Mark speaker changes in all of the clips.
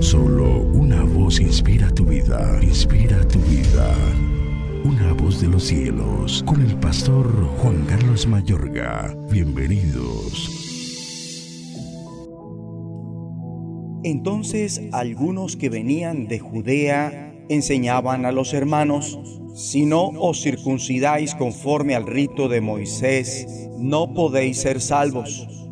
Speaker 1: Solo una voz inspira tu vida, inspira tu vida. Una voz de los cielos, con el pastor Juan Carlos Mayorga. Bienvenidos.
Speaker 2: Entonces algunos que venían de Judea enseñaban a los hermanos, si no os circuncidáis conforme al rito de Moisés, no podéis ser salvos.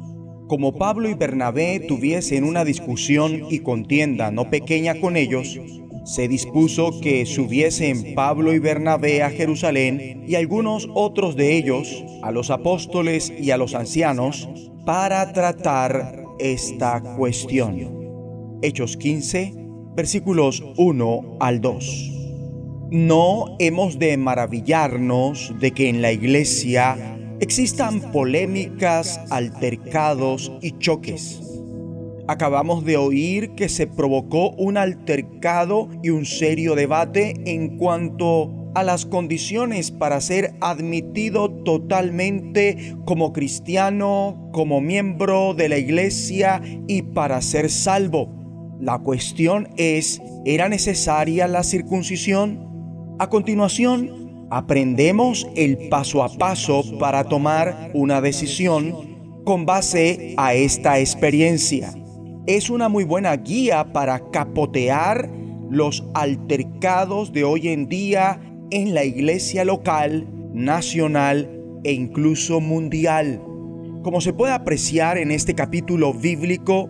Speaker 2: Como Pablo y Bernabé tuviesen una discusión y contienda no pequeña con ellos, se dispuso que subiesen Pablo y Bernabé a Jerusalén y algunos otros de ellos a los apóstoles y a los ancianos para tratar esta cuestión. Hechos 15, versículos 1 al 2. No hemos de maravillarnos de que en la iglesia existan polémicas, altercados y choques. Acabamos de oír que se provocó un altercado y un serio debate en cuanto a las condiciones para ser admitido totalmente como cristiano, como miembro de la iglesia y para ser salvo. La cuestión es, ¿era necesaria la circuncisión? A continuación, aprendemos el paso a paso para tomar una decisión con base a esta experiencia. Es una muy buena guía para capotear los altercados de hoy en día en la iglesia local, nacional e incluso mundial. Como se puede apreciar en este capítulo bíblico,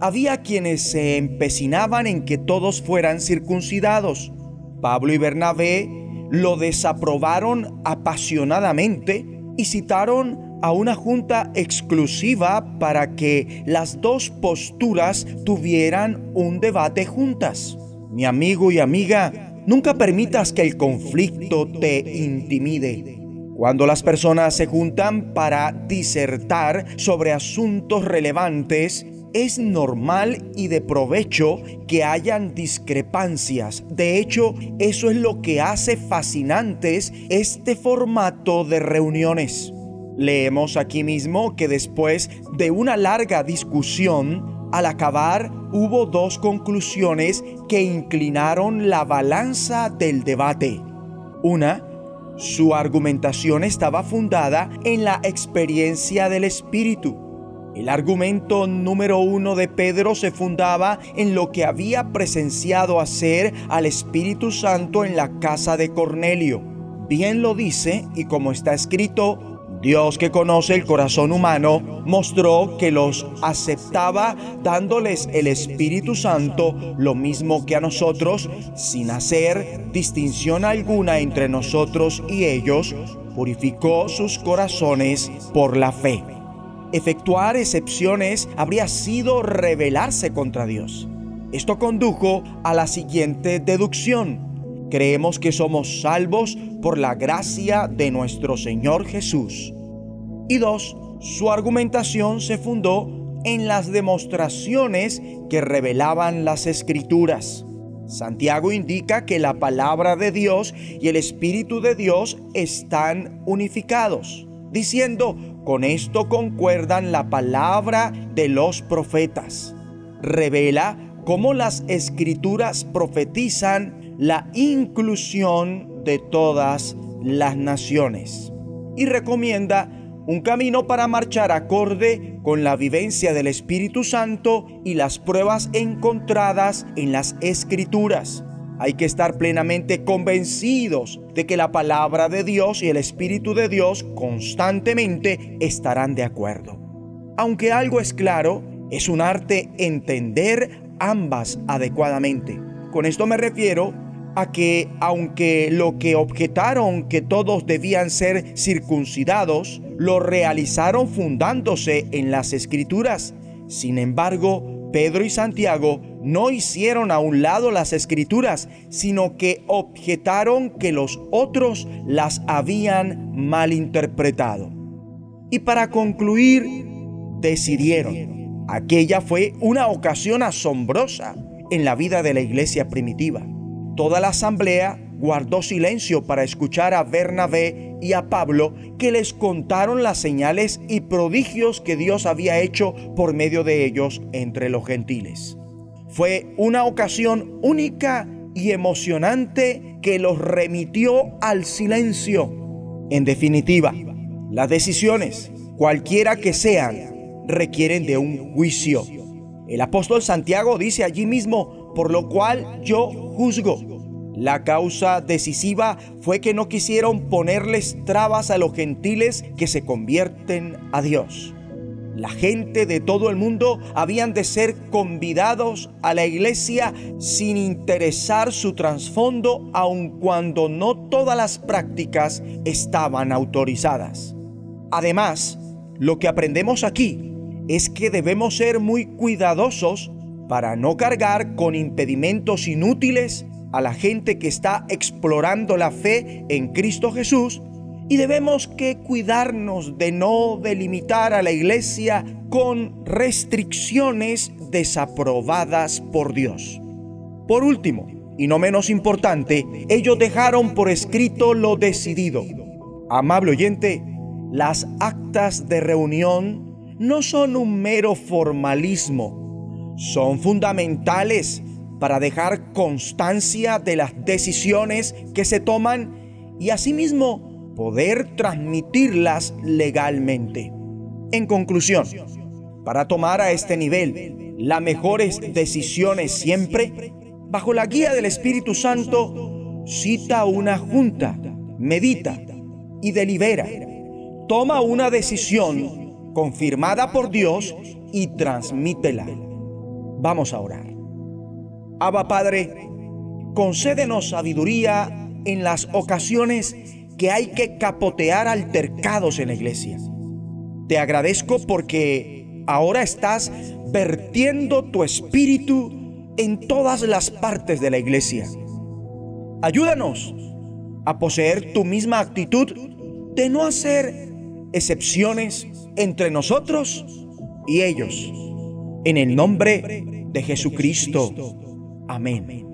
Speaker 2: había quienes se empecinaban en que todos fueran circuncidados. Pablo y Bernabé lo desaprobaron apasionadamente y citaron a una junta exclusiva para que las dos posturas tuvieran un debate juntas. Mi amigo y amiga, nunca permitas que el conflicto te intimide. Cuando las personas se juntan para disertar sobre asuntos relevantes, es normal y de provecho que hayan discrepancias. De hecho, eso es lo que hace fascinantes este formato de reuniones. Leemos aquí mismo que después de una larga discusión, al acabar hubo dos conclusiones que inclinaron la balanza del debate. Una, su argumentación estaba fundada en la experiencia del Espíritu el argumento número uno de Pedro se fundaba en lo que había presenciado hacer al Espíritu Santo en la casa de Cornelio. Bien lo dice y como está escrito, Dios que conoce el corazón humano mostró que los aceptaba dándoles el Espíritu Santo lo mismo que a nosotros, sin hacer distinción alguna entre nosotros y ellos, purificó sus corazones por la fe. Efectuar excepciones habría sido rebelarse contra Dios. Esto condujo a la siguiente deducción. Creemos que somos salvos por la gracia de nuestro Señor Jesús. Y dos, su argumentación se fundó en las demostraciones que revelaban las escrituras. Santiago indica que la palabra de Dios y el Espíritu de Dios están unificados, diciendo, con esto concuerdan la palabra de los profetas. Revela cómo las escrituras profetizan la inclusión de todas las naciones. Y recomienda un camino para marchar acorde con la vivencia del Espíritu Santo y las pruebas encontradas en las escrituras. Hay que estar plenamente convencidos de que la palabra de Dios y el Espíritu de Dios constantemente estarán de acuerdo. Aunque algo es claro, es un arte entender ambas adecuadamente. Con esto me refiero a que aunque lo que objetaron que todos debían ser circuncidados, lo realizaron fundándose en las escrituras. Sin embargo, Pedro y Santiago no hicieron a un lado las escrituras, sino que objetaron que los otros las habían malinterpretado. Y para concluir, decidieron. Aquella fue una ocasión asombrosa en la vida de la iglesia primitiva. Toda la asamblea guardó silencio para escuchar a Bernabé y a Pablo que les contaron las señales y prodigios que Dios había hecho por medio de ellos entre los gentiles. Fue una ocasión única y emocionante que los remitió al silencio. En definitiva, las decisiones, cualquiera que sean, requieren de un juicio. El apóstol Santiago dice allí mismo, por lo cual yo juzgo. La causa decisiva fue que no quisieron ponerles trabas a los gentiles que se convierten a Dios. La gente de todo el mundo habían de ser convidados a la iglesia sin interesar su trasfondo, aun cuando no todas las prácticas estaban autorizadas. Además, lo que aprendemos aquí es que debemos ser muy cuidadosos para no cargar con impedimentos inútiles a la gente que está explorando la fe en Cristo Jesús y debemos que cuidarnos de no delimitar a la iglesia con restricciones desaprobadas por Dios. Por último, y no menos importante, ellos dejaron por escrito lo decidido. Amable oyente, las actas de reunión no son un mero formalismo, son fundamentales para dejar constancia de las decisiones que se toman y asimismo poder transmitirlas legalmente. En conclusión, para tomar a este nivel las mejores decisiones siempre, bajo la guía del Espíritu Santo, cita una junta, medita y delibera. Toma una decisión confirmada por Dios y transmítela. Vamos a orar. Abba Padre, concédenos sabiduría en las ocasiones que hay que capotear altercados en la iglesia. Te agradezco porque ahora estás vertiendo tu espíritu en todas las partes de la iglesia. Ayúdanos a poseer tu misma actitud de no hacer excepciones entre nosotros y ellos. En el nombre de Jesucristo. Amén